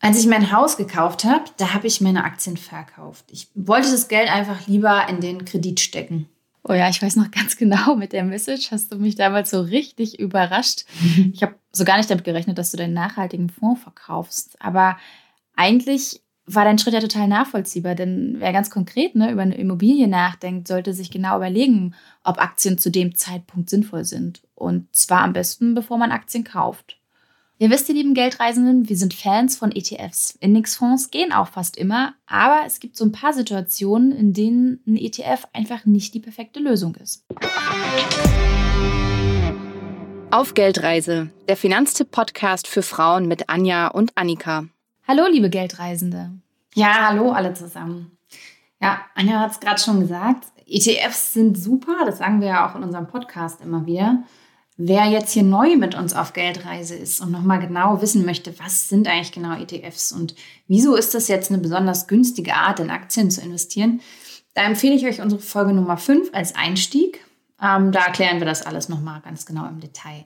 Als ich mein Haus gekauft habe, da habe ich meine Aktien verkauft. Ich wollte das Geld einfach lieber in den Kredit stecken. Oh ja, ich weiß noch ganz genau, mit der Message hast du mich damals so richtig überrascht. Ich habe so gar nicht damit gerechnet, dass du deinen nachhaltigen Fonds verkaufst. Aber eigentlich war dein Schritt ja total nachvollziehbar, denn wer ganz konkret ne, über eine Immobilie nachdenkt, sollte sich genau überlegen, ob Aktien zu dem Zeitpunkt sinnvoll sind. Und zwar am besten, bevor man Aktien kauft. Ihr wisst, ihr lieben Geldreisenden, wir sind Fans von ETFs. Indexfonds gehen auch fast immer, aber es gibt so ein paar Situationen, in denen ein ETF einfach nicht die perfekte Lösung ist. Auf Geldreise, der Finanztipp-Podcast für Frauen mit Anja und Annika. Hallo, liebe Geldreisende. Ja, hallo alle zusammen. Ja, Anja hat es gerade schon gesagt. ETFs sind super, das sagen wir ja auch in unserem Podcast immer wieder. Wer jetzt hier neu mit uns auf Geldreise ist und nochmal genau wissen möchte, was sind eigentlich genau ETFs und wieso ist das jetzt eine besonders günstige Art, in Aktien zu investieren, da empfehle ich euch unsere Folge Nummer 5 als Einstieg. Ähm, da erklären wir das alles nochmal ganz genau im Detail.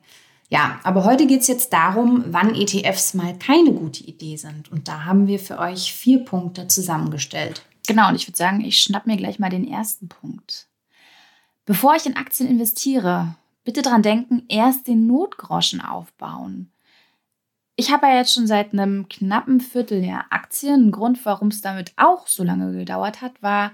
Ja, aber heute geht es jetzt darum, wann ETFs mal keine gute Idee sind. Und da haben wir für euch vier Punkte zusammengestellt. Genau, und ich würde sagen, ich schnapp mir gleich mal den ersten Punkt. Bevor ich in Aktien investiere, bitte dran denken, erst den Notgroschen aufbauen. Ich habe ja jetzt schon seit einem knappen Vierteljahr Aktien. Ein Grund, warum es damit auch so lange gedauert hat, war,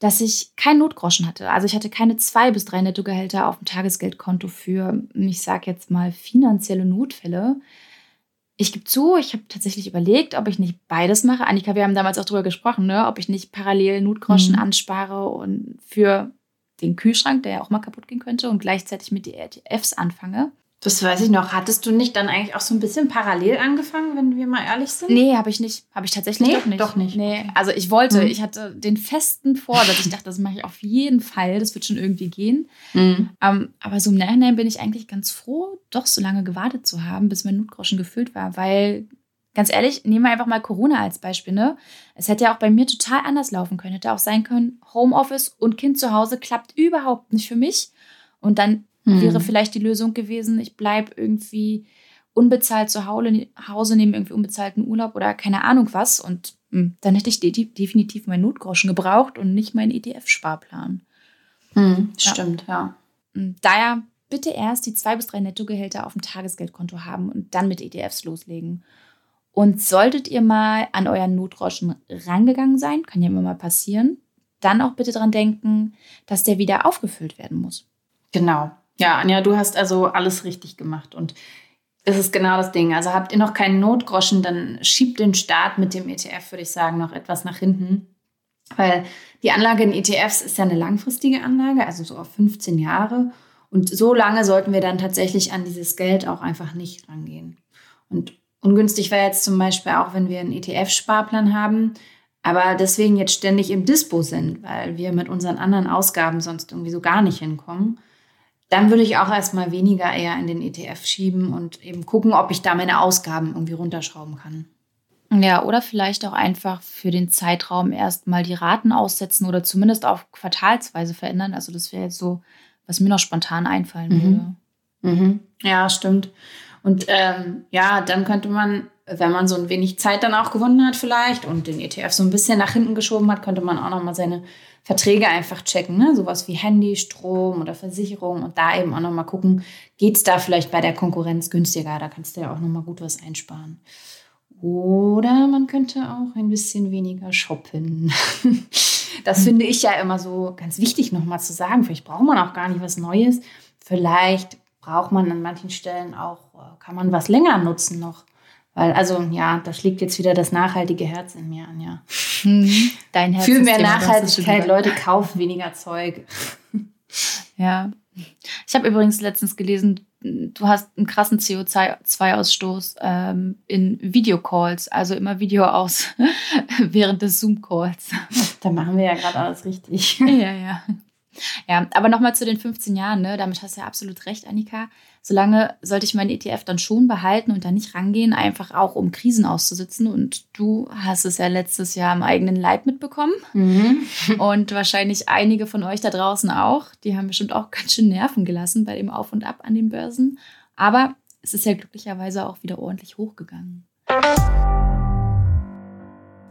dass ich keinen Notgroschen hatte. Also ich hatte keine zwei bis drei Nettogehälter auf dem Tagesgeldkonto für, ich sage jetzt mal, finanzielle Notfälle. Ich gebe zu, ich habe tatsächlich überlegt, ob ich nicht beides mache. Annika, wir haben damals auch darüber gesprochen, ne? ob ich nicht parallel Notgroschen mhm. anspare und für den Kühlschrank, der ja auch mal kaputt gehen könnte, und gleichzeitig mit ETFs anfange. Das weiß ich noch. Hattest du nicht dann eigentlich auch so ein bisschen parallel angefangen, wenn wir mal ehrlich sind? Nee, habe ich nicht. Habe ich tatsächlich nee, doch nicht. Doch nicht. Nee, also ich wollte, mhm. ich hatte den festen Vorsatz. Ich dachte, das mache ich auf jeden Fall. Das wird schon irgendwie gehen. Mhm. Um, ähm, aber so im Nachhinein bin ich eigentlich ganz froh, doch so lange gewartet zu haben, bis mein Notgroschen gefüllt war, weil ganz ehrlich, nehmen wir einfach mal Corona als Beispiel. Ne? Es hätte ja auch bei mir total anders laufen können. Hätte auch sein können, Homeoffice und Kind zu Hause klappt überhaupt nicht für mich. Und dann hm. wäre vielleicht die Lösung gewesen, ich bleibe irgendwie unbezahlt zu Hause, nehme irgendwie unbezahlten Urlaub oder keine Ahnung was. Und mh, hm, dann hätte ich de definitiv meinen Notgroschen gebraucht und nicht meinen ETF-Sparplan. Hm, ja. Stimmt, ja. Hm, daher bitte erst die zwei bis drei Nettogehälter auf dem Tagesgeldkonto haben und dann mit ETFs loslegen. Und solltet ihr mal an euren Notroschen rangegangen sein, kann ja immer mal passieren, dann auch bitte dran denken, dass der wieder aufgefüllt werden muss. Genau. Ja, Anja, du hast also alles richtig gemacht und es ist genau das Ding. Also habt ihr noch keinen Notgroschen, dann schiebt den Start mit dem ETF, würde ich sagen, noch etwas nach hinten. Weil die Anlage in ETFs ist ja eine langfristige Anlage, also so auf 15 Jahre. Und so lange sollten wir dann tatsächlich an dieses Geld auch einfach nicht rangehen. Und Ungünstig wäre jetzt zum Beispiel auch, wenn wir einen ETF-Sparplan haben, aber deswegen jetzt ständig im Dispo sind, weil wir mit unseren anderen Ausgaben sonst irgendwie so gar nicht hinkommen. Dann würde ich auch erstmal weniger eher in den ETF schieben und eben gucken, ob ich da meine Ausgaben irgendwie runterschrauben kann. Ja, oder vielleicht auch einfach für den Zeitraum erstmal die Raten aussetzen oder zumindest auf quartalsweise verändern. Also das wäre jetzt so, was mir noch spontan einfallen mhm. würde. Mhm. Ja, stimmt. Und ähm, ja, dann könnte man, wenn man so ein wenig Zeit dann auch gewonnen hat vielleicht und den ETF so ein bisschen nach hinten geschoben hat, könnte man auch nochmal seine Verträge einfach checken, ne? sowas wie Handy, Strom oder Versicherung und da eben auch nochmal gucken, geht es da vielleicht bei der Konkurrenz günstiger, da kannst du ja auch nochmal gut was einsparen. Oder man könnte auch ein bisschen weniger shoppen. Das finde ich ja immer so ganz wichtig nochmal zu sagen. Vielleicht braucht man auch gar nicht was Neues. Vielleicht braucht man an manchen Stellen auch, kann man was länger nutzen noch. Weil, also ja, da schlägt jetzt wieder das nachhaltige Herz in mir an, ja. Dein Herz. Für mehr Nachhaltigkeit, Leute, kaufen weniger Zeug. Ja. Ich habe übrigens letztens gelesen, du hast einen krassen CO2-Ausstoß ähm, in Videocalls, also immer Video aus während des Zoom-Calls. Da machen wir ja gerade alles richtig. Ja, ja. Ja, aber nochmal zu den 15 Jahren, ne? damit hast du ja absolut recht, Annika. Solange sollte ich meinen ETF dann schon behalten und da nicht rangehen, einfach auch um Krisen auszusitzen. Und du hast es ja letztes Jahr im eigenen Leib mitbekommen. Mhm. Und wahrscheinlich einige von euch da draußen auch. Die haben bestimmt auch ganz schön Nerven gelassen bei dem Auf und Ab an den Börsen. Aber es ist ja glücklicherweise auch wieder ordentlich hochgegangen.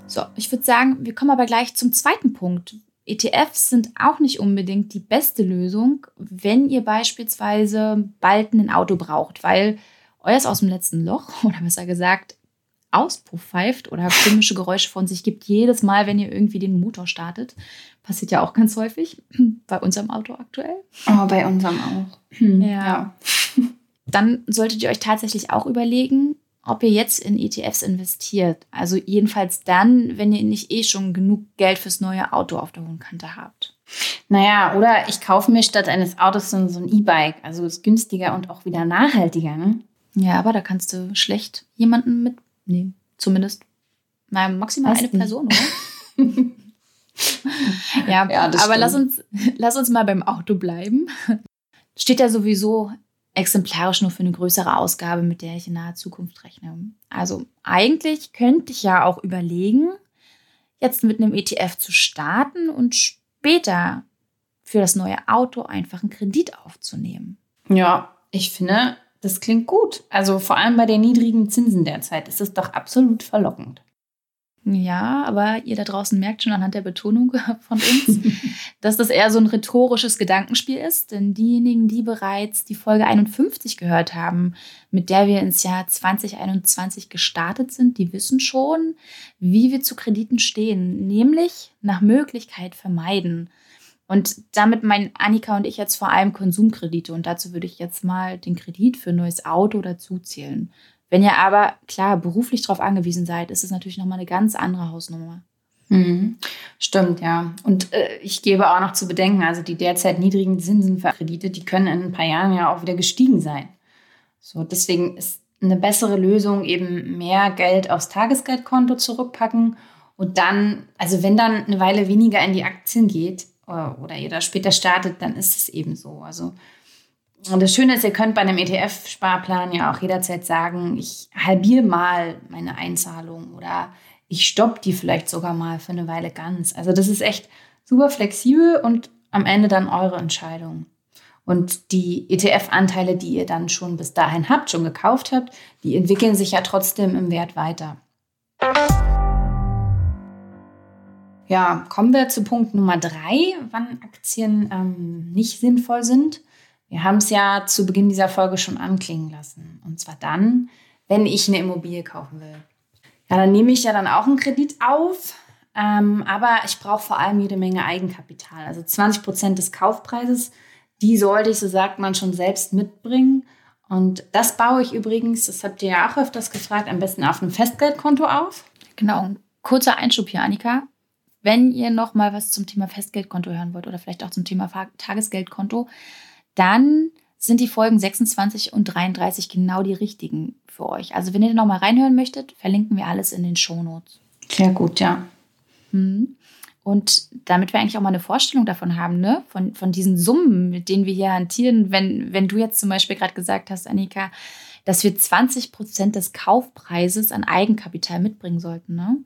So, ich würde sagen, wir kommen aber gleich zum zweiten Punkt. ETFs sind auch nicht unbedingt die beste Lösung, wenn ihr beispielsweise bald ein Auto braucht, weil euer aus dem letzten Loch oder besser gesagt Auspuff pfeift oder komische Geräusche von sich gibt jedes Mal, wenn ihr irgendwie den Motor startet. Passiert ja auch ganz häufig bei unserem Auto aktuell. Oh, bei unserem auch. Hm, ja. ja. Dann solltet ihr euch tatsächlich auch überlegen, ob ihr jetzt in ETFs investiert. Also jedenfalls dann, wenn ihr nicht eh schon genug Geld fürs neue Auto auf der hohen Kante habt. Naja, oder ich kaufe mir statt eines Autos so, ein E-Bike. Also ist günstiger und auch wieder nachhaltiger, ne? Ja, aber da kannst du schlecht jemanden mitnehmen. Zumindest naja, maximal Was eine nicht? Person, oder? ja, ja aber lass uns, lass uns mal beim Auto bleiben. Steht ja sowieso exemplarisch nur für eine größere Ausgabe, mit der ich in naher Zukunft rechne. Also eigentlich könnte ich ja auch überlegen, jetzt mit einem ETF zu starten und später für das neue Auto einfach einen Kredit aufzunehmen. Ja, ich finde, das klingt gut. Also vor allem bei den niedrigen Zinsen derzeit ist es doch absolut verlockend. Ja, aber ihr da draußen merkt schon anhand der Betonung von uns, dass das eher so ein rhetorisches Gedankenspiel ist. Denn diejenigen, die bereits die Folge 51 gehört haben, mit der wir ins Jahr 2021 gestartet sind, die wissen schon, wie wir zu Krediten stehen, nämlich nach Möglichkeit vermeiden. Und damit meinen Annika und ich jetzt vor allem Konsumkredite. Und dazu würde ich jetzt mal den Kredit für ein neues Auto dazu zählen. Wenn ihr aber klar beruflich darauf angewiesen seid, ist es natürlich nochmal eine ganz andere Hausnummer. Mhm. Stimmt, ja. Und äh, ich gebe auch noch zu bedenken, also die derzeit niedrigen Zinsen für Kredite, die können in ein paar Jahren ja auch wieder gestiegen sein. So, deswegen ist eine bessere Lösung eben mehr Geld aufs Tagesgeldkonto zurückpacken und dann, also wenn dann eine Weile weniger in die Aktien geht oder, äh, oder ihr da später startet, dann ist es eben so. Also und das Schöne ist, ihr könnt bei einem ETF-Sparplan ja auch jederzeit sagen, ich halbiere mal meine Einzahlung oder ich stoppe die vielleicht sogar mal für eine Weile ganz. Also das ist echt super flexibel und am Ende dann eure Entscheidung. Und die ETF-Anteile, die ihr dann schon bis dahin habt, schon gekauft habt, die entwickeln sich ja trotzdem im Wert weiter. Ja, kommen wir zu Punkt Nummer drei, wann Aktien ähm, nicht sinnvoll sind. Wir haben es ja zu Beginn dieser Folge schon anklingen lassen. Und zwar dann, wenn ich eine Immobilie kaufen will. Ja, dann nehme ich ja dann auch einen Kredit auf. Ähm, aber ich brauche vor allem jede Menge Eigenkapital. Also 20 Prozent des Kaufpreises, die sollte ich, so sagt man, schon selbst mitbringen. Und das baue ich übrigens, das habt ihr ja auch öfters gefragt, am besten auf einem Festgeldkonto auf. Genau. Kurzer Einschub hier, Annika. Wenn ihr noch mal was zum Thema Festgeldkonto hören wollt oder vielleicht auch zum Thema Tagesgeldkonto, dann sind die Folgen 26 und 33 genau die richtigen für euch. Also wenn ihr nochmal reinhören möchtet, verlinken wir alles in den Shownotes. Sehr gut, ja. Hm. Und damit wir eigentlich auch mal eine Vorstellung davon haben, ne? von, von diesen Summen, mit denen wir hier hantieren, wenn, wenn du jetzt zum Beispiel gerade gesagt hast, Annika, dass wir 20 Prozent des Kaufpreises an Eigenkapital mitbringen sollten. Ne?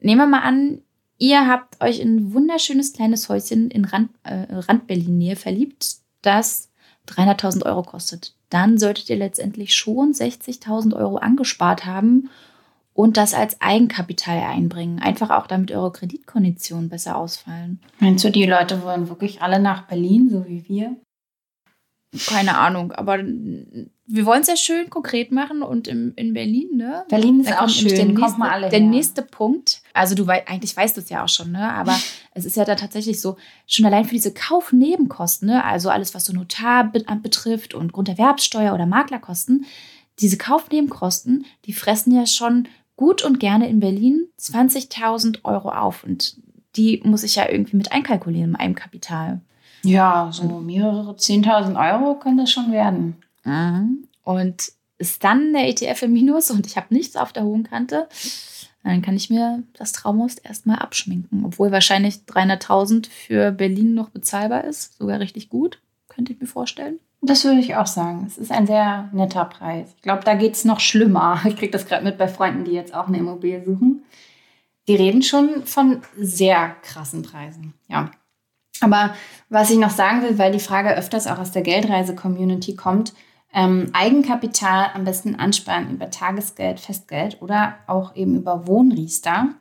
Nehmen wir mal an, ihr habt euch in ein wunderschönes kleines Häuschen in Rand, äh, Rand-Berlin-Nähe verliebt das 300.000 Euro kostet, dann solltet ihr letztendlich schon 60.000 Euro angespart haben und das als Eigenkapital einbringen. Einfach auch, damit eure Kreditkonditionen besser ausfallen. Meinst du, die Leute wollen wirklich alle nach Berlin, so wie wir? Keine Ahnung, aber wir wollen es ja schön konkret machen und im, in Berlin, ne? Berlin ist auch schön, der, nächste, mal alle der nächste Punkt. Also du weißt, eigentlich weißt du es ja auch schon, ne? Aber es ist ja da tatsächlich so, schon allein für diese Kaufnebenkosten, ne? Also alles, was so Notar betrifft und Grunderwerbssteuer oder Maklerkosten, diese Kaufnebenkosten, die fressen ja schon gut und gerne in Berlin 20.000 Euro auf und die muss ich ja irgendwie mit einkalkulieren in meinem Kapital. Ja, so mehrere 10.000 Euro können das schon werden. Mhm. Und ist dann der ETF im Minus und ich habe nichts auf der hohen Kante, dann kann ich mir das Traumhaus erstmal abschminken. Obwohl wahrscheinlich 300.000 für Berlin noch bezahlbar ist. Sogar richtig gut, könnte ich mir vorstellen. Das würde ich auch sagen. Es ist ein sehr netter Preis. Ich glaube, da geht es noch schlimmer. Ich kriege das gerade mit bei Freunden, die jetzt auch eine Immobilie suchen. Die reden schon von sehr krassen Preisen. Ja. Aber was ich noch sagen will, weil die Frage öfters auch aus der Geldreise-Community kommt, ähm, Eigenkapital am besten ansparen über Tagesgeld, Festgeld oder auch eben über Wohnriester.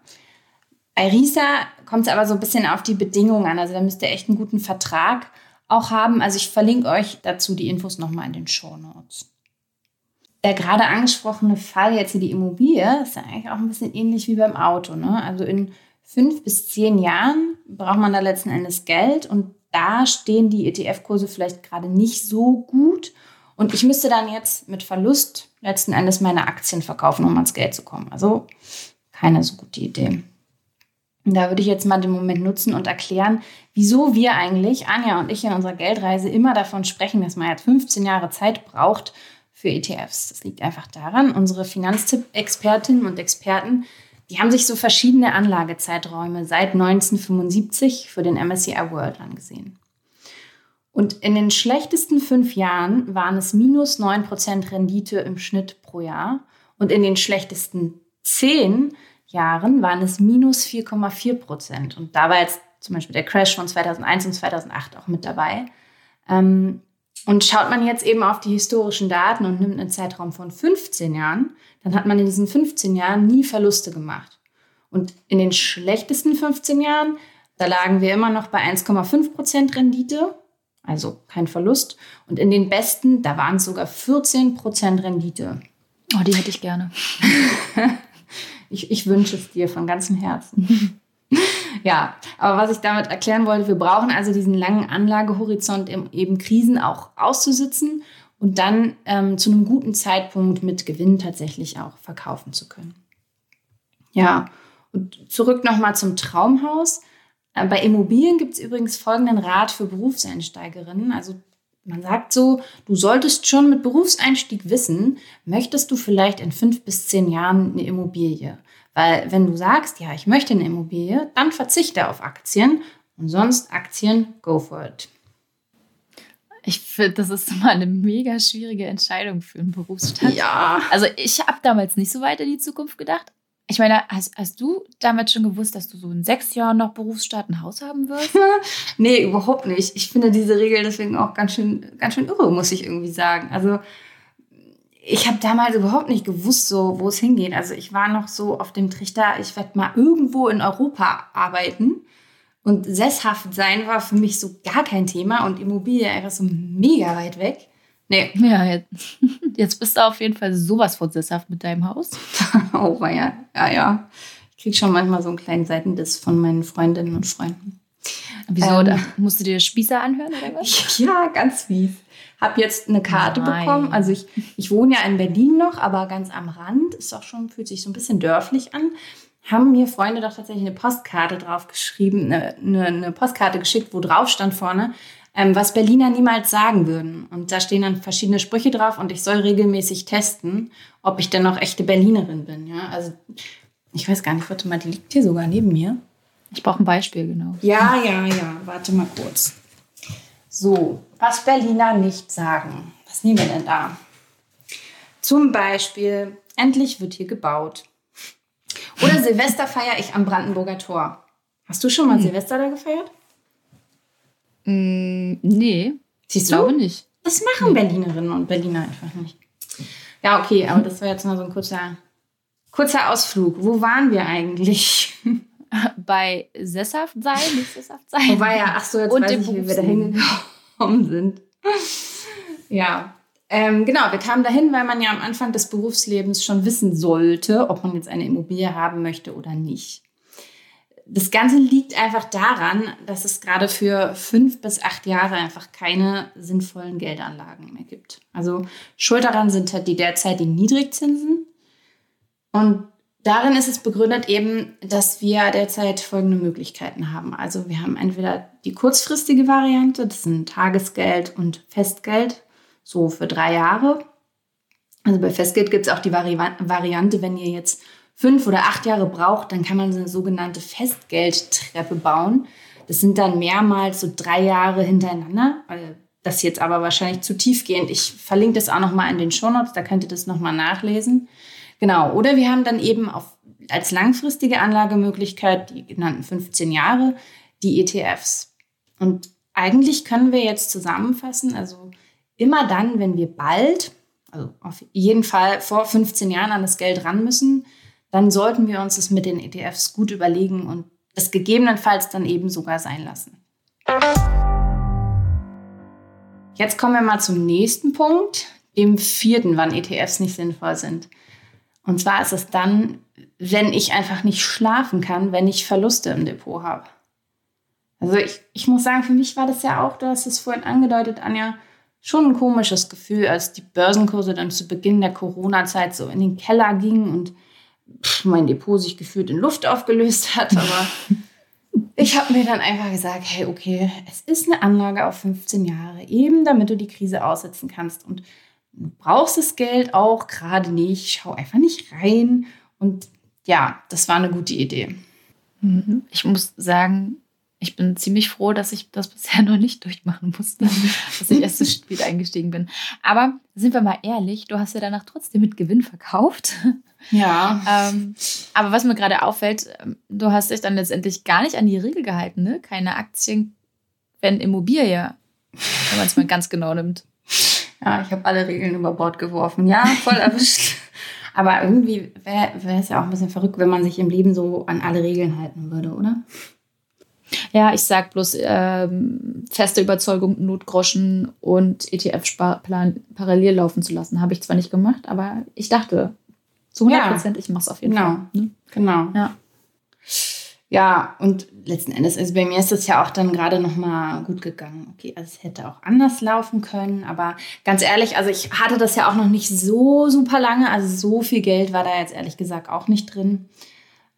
Bei RISA kommt es aber so ein bisschen auf die Bedingungen an. Also da müsst ihr echt einen guten Vertrag auch haben. Also ich verlinke euch dazu die Infos nochmal in den Show Notes. Der gerade angesprochene Fall jetzt hier die Immobilie ist ja eigentlich auch ein bisschen ähnlich wie beim Auto. Ne? Also in fünf bis zehn Jahren braucht man da letzten Endes Geld und da stehen die ETF-Kurse vielleicht gerade nicht so gut. Und ich müsste dann jetzt mit Verlust letzten Endes meine Aktien verkaufen, um ans Geld zu kommen. Also keine so gute Idee. Und da würde ich jetzt mal den Moment nutzen und erklären, wieso wir eigentlich, Anja und ich, in unserer Geldreise immer davon sprechen, dass man jetzt 15 Jahre Zeit braucht für ETFs. Das liegt einfach daran, unsere Finanztipp-Expertinnen und Experten, die haben sich so verschiedene Anlagezeiträume seit 1975 für den MSCI World angesehen. Und in den schlechtesten fünf Jahren waren es minus 9% Rendite im Schnitt pro Jahr. Und in den schlechtesten zehn Jahren waren es minus 4,4 Prozent. Und da war jetzt zum Beispiel der Crash von 2001 und 2008 auch mit dabei. Ähm, und schaut man jetzt eben auf die historischen Daten und nimmt einen Zeitraum von 15 Jahren, dann hat man in diesen 15 Jahren nie Verluste gemacht. Und in den schlechtesten 15 Jahren, da lagen wir immer noch bei 1,5 Prozent Rendite, also kein Verlust. Und in den besten, da waren es sogar 14 Prozent Rendite. Oh, die hätte ich gerne. Ich, ich wünsche es dir von ganzem Herzen. ja, aber was ich damit erklären wollte, wir brauchen also diesen langen Anlagehorizont, um eben Krisen auch auszusitzen und dann ähm, zu einem guten Zeitpunkt mit Gewinn tatsächlich auch verkaufen zu können. Ja, und zurück nochmal zum Traumhaus. Äh, bei Immobilien gibt es übrigens folgenden Rat für Berufseinsteigerinnen. Also man sagt so, du solltest schon mit Berufseinstieg wissen, möchtest du vielleicht in fünf bis zehn Jahren eine Immobilie? Weil wenn du sagst, ja, ich möchte eine Immobilie, dann verzichte auf Aktien und sonst Aktien, go for it. Ich finde, das ist mal eine mega schwierige Entscheidung für einen Berufsstand. Ja. Also ich habe damals nicht so weit in die Zukunft gedacht. Ich meine, hast, hast du damals schon gewusst, dass du so in sechs Jahren noch Berufsstaat ein Haus haben wirst? nee, überhaupt nicht. Ich finde diese Regel deswegen auch ganz schön, ganz schön irre, muss ich irgendwie sagen. Also ich habe damals überhaupt nicht gewusst, so, wo es hingeht. Also ich war noch so auf dem Trichter, ich werde mal irgendwo in Europa arbeiten. Und sesshaft sein war für mich so gar kein Thema und Immobilie einfach so mega weit weg. Nee. Ja, jetzt, jetzt bist du auf jeden Fall sowas von sesshaft mit deinem Haus. oh, ja, ja, ja. Ich kriege schon manchmal so einen kleinen Seitendiss von meinen Freundinnen und Freunden. Wieso? Ähm, da musst du dir Spießer anhören oder was? Ja, ganz fies. Hab jetzt eine Karte Nein. bekommen. Also ich, ich wohne ja in Berlin noch, aber ganz am Rand. Ist auch schon, fühlt sich so ein bisschen dörflich an. Haben mir Freunde doch tatsächlich eine Postkarte drauf geschrieben, eine, eine, eine Postkarte geschickt, wo drauf stand vorne, ähm, was Berliner niemals sagen würden. Und da stehen dann verschiedene Sprüche drauf und ich soll regelmäßig testen, ob ich denn noch echte Berlinerin bin. Ja, also ich weiß gar nicht, warte mal, die liegt hier sogar neben mir. Ich brauche ein Beispiel, genau. Ja, ja, ja, warte mal kurz. So, was Berliner nicht sagen. Was nehmen wir denn da? Zum Beispiel, endlich wird hier gebaut. Oder Silvester feiere ich am Brandenburger Tor. Hast du schon mal hm. Silvester da gefeiert? Mm, nee. Siehst du? glaube nicht. Das machen Berlinerinnen und Berliner einfach nicht. Ja, okay, aber das war jetzt mal so ein kurzer, kurzer Ausflug. Wo waren wir eigentlich? Bei sesshaft sein, nicht sesshaft sein. Wobei ja, ach so, jetzt und weiß ich, wie wir da hingekommen sind. Ja, ähm, genau, wir kamen dahin, weil man ja am Anfang des Berufslebens schon wissen sollte, ob man jetzt eine Immobilie haben möchte oder nicht das Ganze liegt einfach daran, dass es gerade für fünf bis acht Jahre einfach keine sinnvollen Geldanlagen mehr gibt. Also schuld daran sind halt die derzeitigen Niedrigzinsen. Und darin ist es begründet eben, dass wir derzeit folgende Möglichkeiten haben. Also wir haben entweder die kurzfristige Variante, das sind Tagesgeld und Festgeld, so für drei Jahre. Also bei Festgeld gibt es auch die Vari Variante, wenn ihr jetzt fünf oder acht Jahre braucht, dann kann man so eine sogenannte Festgeldtreppe bauen. Das sind dann mehrmals so drei Jahre hintereinander. Das ist jetzt aber wahrscheinlich zu tiefgehend. Ich verlinke das auch nochmal in den Shownotes, da könnt ihr das nochmal nachlesen. Genau, oder wir haben dann eben auf, als langfristige Anlagemöglichkeit die genannten 15 Jahre die ETFs. Und eigentlich können wir jetzt zusammenfassen, also immer dann, wenn wir bald, also auf jeden Fall vor 15 Jahren an das Geld ran müssen, dann sollten wir uns das mit den ETFs gut überlegen und es gegebenenfalls dann eben sogar sein lassen. Jetzt kommen wir mal zum nächsten Punkt, dem vierten, wann ETFs nicht sinnvoll sind. Und zwar ist es dann, wenn ich einfach nicht schlafen kann, wenn ich Verluste im Depot habe. Also ich, ich muss sagen, für mich war das ja auch, du hast es vorhin angedeutet, Anja, schon ein komisches Gefühl, als die Börsenkurse dann zu Beginn der Corona-Zeit so in den Keller gingen und mein Depot sich gefühlt in Luft aufgelöst hat. Aber ich habe mir dann einfach gesagt, hey, okay, es ist eine Anlage auf 15 Jahre, eben damit du die Krise aussitzen kannst. Und du brauchst das Geld auch gerade nicht. Schau einfach nicht rein. Und ja, das war eine gute Idee. Mhm. Ich muss sagen, ich bin ziemlich froh, dass ich das bisher noch nicht durchmachen musste, dass ich erst so spät eingestiegen bin. Aber sind wir mal ehrlich, du hast ja danach trotzdem mit Gewinn verkauft. Ja. ähm, aber was mir gerade auffällt, ähm, du hast dich dann letztendlich gar nicht an die Regel gehalten, ne? Keine Aktien, wenn Immobilie, wenn man es mal ganz genau nimmt. Ja, ich habe alle Regeln über Bord geworfen. Ja, voll erwischt. aber irgendwie wäre es ja auch ein bisschen verrückt, wenn man sich im Leben so an alle Regeln halten würde, oder? Ja, ich sag bloß ähm, feste Überzeugung, Notgroschen und ETF-Sparplan parallel laufen zu lassen. Habe ich zwar nicht gemacht, aber ich dachte zu 100 Prozent, ja. ich mache es auf jeden genau. Fall. Ne? Genau. Ja. Ja, und letzten Endes, also bei mir ist es ja auch dann gerade noch mal gut gegangen. Okay, also es hätte auch anders laufen können, aber ganz ehrlich, also ich hatte das ja auch noch nicht so super lange, also so viel Geld war da jetzt ehrlich gesagt auch nicht drin.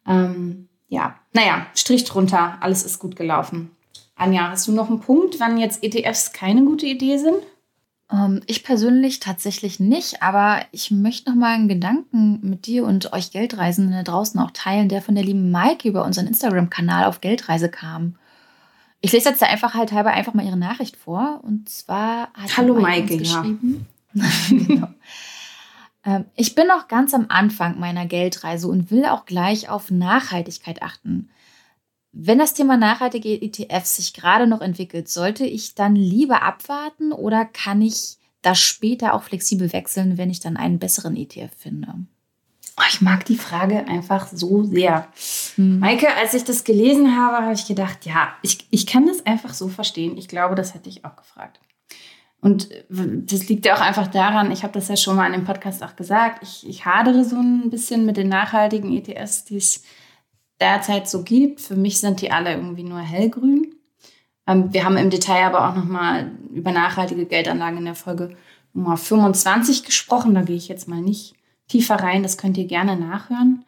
Ähm, ja, naja, Strich drunter, alles ist gut gelaufen. Anja, hast du noch einen Punkt, wann jetzt ETFs keine gute Idee sind? Ähm, ich persönlich tatsächlich nicht, aber ich möchte noch mal einen Gedanken mit dir und euch Geldreisenden da draußen auch teilen, der von der lieben Maike über unseren Instagram-Kanal auf Geldreise kam. Ich lese jetzt da einfach halt halber einfach mal ihre Nachricht vor. Und zwar hat Hallo Maike, geschrieben. Ja. genau. Ähm, ich bin noch ganz am Anfang meiner Geldreise und will auch gleich auf Nachhaltigkeit achten. Wenn das Thema nachhaltige ETFs sich gerade noch entwickelt, sollte ich dann lieber abwarten oder kann ich das später auch flexibel wechseln, wenn ich dann einen besseren ETF finde? Oh, ich mag die Frage einfach so sehr. Hm. Maike, als ich das gelesen habe, habe ich gedacht, ja, ich, ich kann das einfach so verstehen. Ich glaube, das hätte ich auch gefragt. Und das liegt ja auch einfach daran, ich habe das ja schon mal in dem Podcast auch gesagt, ich, ich hadere so ein bisschen mit den nachhaltigen ETS, die es derzeit so gibt. Für mich sind die alle irgendwie nur hellgrün. Ähm, wir haben im Detail aber auch nochmal über nachhaltige Geldanlagen in der Folge Nummer 25 gesprochen. Da gehe ich jetzt mal nicht tiefer rein, das könnt ihr gerne nachhören.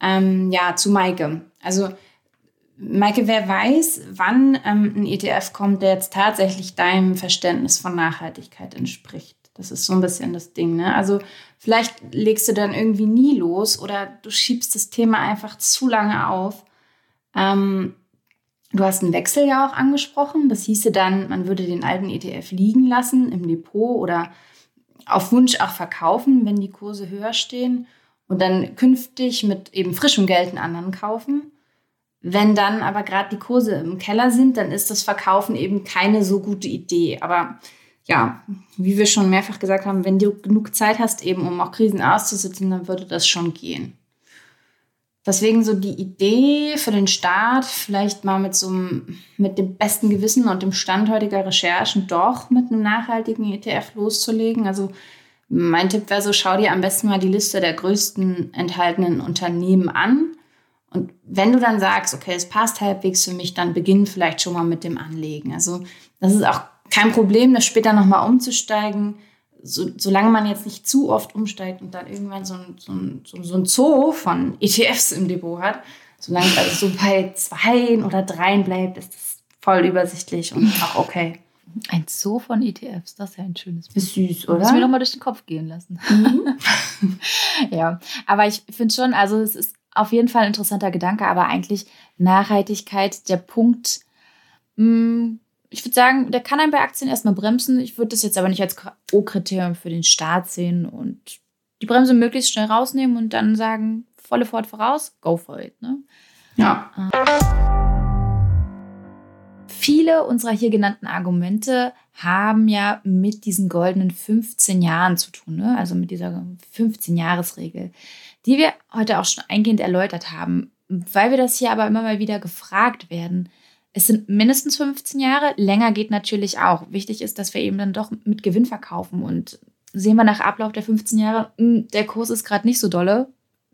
Ähm, ja, zu Maike. Also Maike, wer weiß, wann ähm, ein ETF kommt, der jetzt tatsächlich deinem Verständnis von Nachhaltigkeit entspricht. Das ist so ein bisschen das Ding. Ne? Also vielleicht legst du dann irgendwie nie los oder du schiebst das Thema einfach zu lange auf. Ähm, du hast einen Wechsel ja auch angesprochen. Das hieße dann, man würde den alten ETF liegen lassen im Depot oder auf Wunsch auch verkaufen, wenn die Kurse höher stehen und dann künftig mit eben frischem Geld einen anderen kaufen. Wenn dann aber gerade die Kurse im Keller sind, dann ist das Verkaufen eben keine so gute Idee. Aber ja, wie wir schon mehrfach gesagt haben, wenn du genug Zeit hast, eben um auch Krisen auszusitzen, dann würde das schon gehen. Deswegen so die Idee für den Start, vielleicht mal mit so einem, mit dem besten Gewissen und dem Stand heutiger Recherchen doch mit einem nachhaltigen ETF loszulegen. Also mein Tipp wäre so, schau dir am besten mal die Liste der größten enthaltenen Unternehmen an und wenn du dann sagst, okay, es passt halbwegs für mich, dann beginn vielleicht schon mal mit dem Anlegen. Also das ist auch kein Problem, das später nochmal umzusteigen, so, solange man jetzt nicht zu oft umsteigt und dann irgendwann so ein, so ein, so ein Zoo von ETFs im Depot hat. Solange es also so bei zwei oder dreien bleibt, ist das voll übersichtlich und auch okay. Ein Zoo von ETFs, das ist ja ein schönes Bild. Ist süß, oder? Das mir doch mal durch den Kopf gehen lassen. Mhm. ja, aber ich finde schon, also es ist auf jeden Fall ein interessanter Gedanke, aber eigentlich Nachhaltigkeit, der Punkt, mh, hm, ich würde sagen, der kann einen bei Aktien erstmal bremsen. Ich würde das jetzt aber nicht als O-Kriterium für den Start sehen und die Bremse möglichst schnell rausnehmen und dann sagen, volle Fort voraus, go for it. Ne? Ja. Viele unserer hier genannten Argumente haben ja mit diesen goldenen 15 Jahren zu tun, ne? also mit dieser 15-Jahres-Regel. Die wir heute auch schon eingehend erläutert haben. Weil wir das hier aber immer mal wieder gefragt werden. Es sind mindestens 15 Jahre, länger geht natürlich auch. Wichtig ist, dass wir eben dann doch mit Gewinn verkaufen und sehen wir nach Ablauf der 15 Jahre, hm, der Kurs ist gerade nicht so dolle,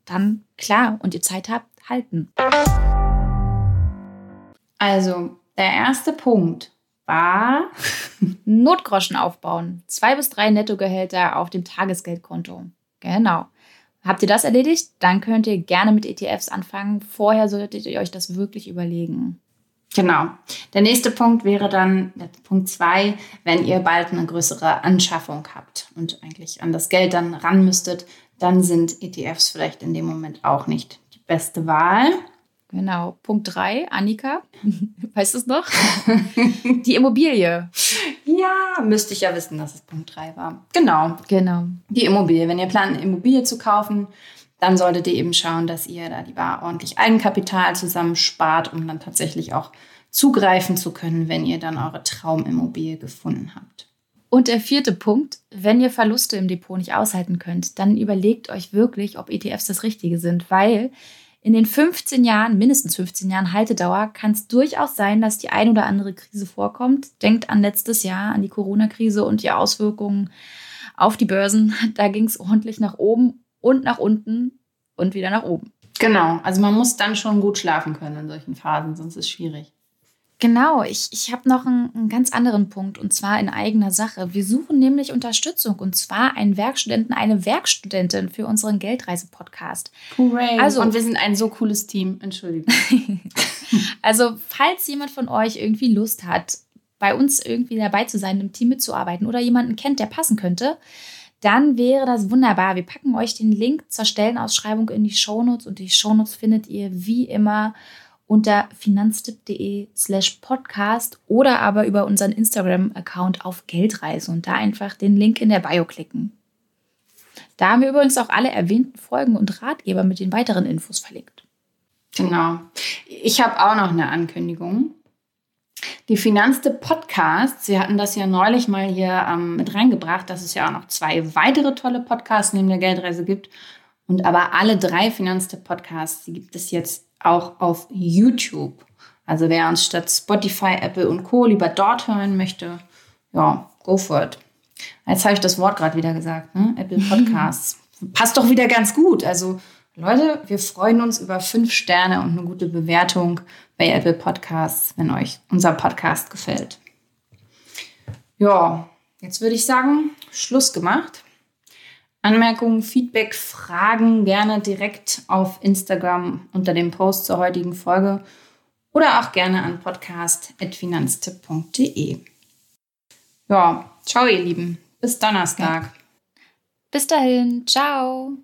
dann klar und ihr Zeit habt, halten. Also, der erste Punkt war Notgroschen aufbauen. Zwei bis drei Nettogehälter auf dem Tagesgeldkonto. Genau. Habt ihr das erledigt? Dann könnt ihr gerne mit ETFs anfangen. Vorher solltet ihr euch das wirklich überlegen. Genau. Der nächste Punkt wäre dann Punkt zwei, wenn ihr bald eine größere Anschaffung habt und eigentlich an das Geld dann ran müsstet, dann sind ETFs vielleicht in dem Moment auch nicht die beste Wahl. Genau. Punkt drei, Annika, weißt du es noch? die Immobilie. Ja, müsste ich ja wissen, dass es Punkt drei war. Genau. Genau. Die Immobilie. Wenn ihr plant, eine Immobilie zu kaufen, dann solltet ihr eben schauen, dass ihr da lieber ordentlich Eigenkapital zusammenspart, um dann tatsächlich auch zugreifen zu können, wenn ihr dann eure Traumimmobilie gefunden habt. Und der vierte Punkt, wenn ihr Verluste im Depot nicht aushalten könnt, dann überlegt euch wirklich, ob ETFs das Richtige sind, weil in den 15 Jahren, mindestens 15 Jahren Haltedauer, kann es durchaus sein, dass die ein oder andere Krise vorkommt. Denkt an letztes Jahr, an die Corona-Krise und die Auswirkungen auf die Börsen. Da ging es ordentlich nach oben und nach unten und wieder nach oben. Genau, also man muss dann schon gut schlafen können in solchen Phasen, sonst ist es schwierig. Genau, ich, ich habe noch einen, einen, ganz anderen Punkt und zwar in eigener Sache. Wir suchen nämlich Unterstützung und zwar einen Werkstudenten, eine Werkstudentin für unseren Geldreise-Podcast. Hooray! Also, und wir sind ein so cooles Team, Entschuldigung. also, falls jemand von euch irgendwie Lust hat, bei uns irgendwie dabei zu sein, im Team mitzuarbeiten oder jemanden kennt, der passen könnte, dann wäre das wunderbar. Wir packen euch den Link zur Stellenausschreibung in die Shownotes und die Shownotes findet ihr wie immer unter finanztipp.de slash podcast oder aber über unseren Instagram-Account auf Geldreise und da einfach den Link in der Bio klicken. Da haben wir übrigens auch alle erwähnten Folgen und Ratgeber mit den weiteren Infos verlinkt. Genau. Ich habe auch noch eine Ankündigung. Die Finanztipp Podcasts, Sie hatten das ja neulich mal hier ähm, mit reingebracht, dass es ja auch noch zwei weitere tolle Podcasts neben der Geldreise gibt. Und aber alle drei Finanztipp Podcasts, die gibt es jetzt auch auf YouTube. Also wer uns statt Spotify, Apple und Co. lieber dort hören möchte, ja, go for it. Jetzt habe ich das Wort gerade wieder gesagt, ne? Apple Podcasts. Passt doch wieder ganz gut. Also Leute, wir freuen uns über fünf Sterne und eine gute Bewertung bei Apple Podcasts, wenn euch unser Podcast gefällt. Ja, jetzt würde ich sagen, Schluss gemacht. Anmerkungen, Feedback, Fragen gerne direkt auf Instagram unter dem Post zur heutigen Folge oder auch gerne an podcast.finanztipp.de. Ja, ciao ihr Lieben. Bis Donnerstag. Bis dahin. Ciao.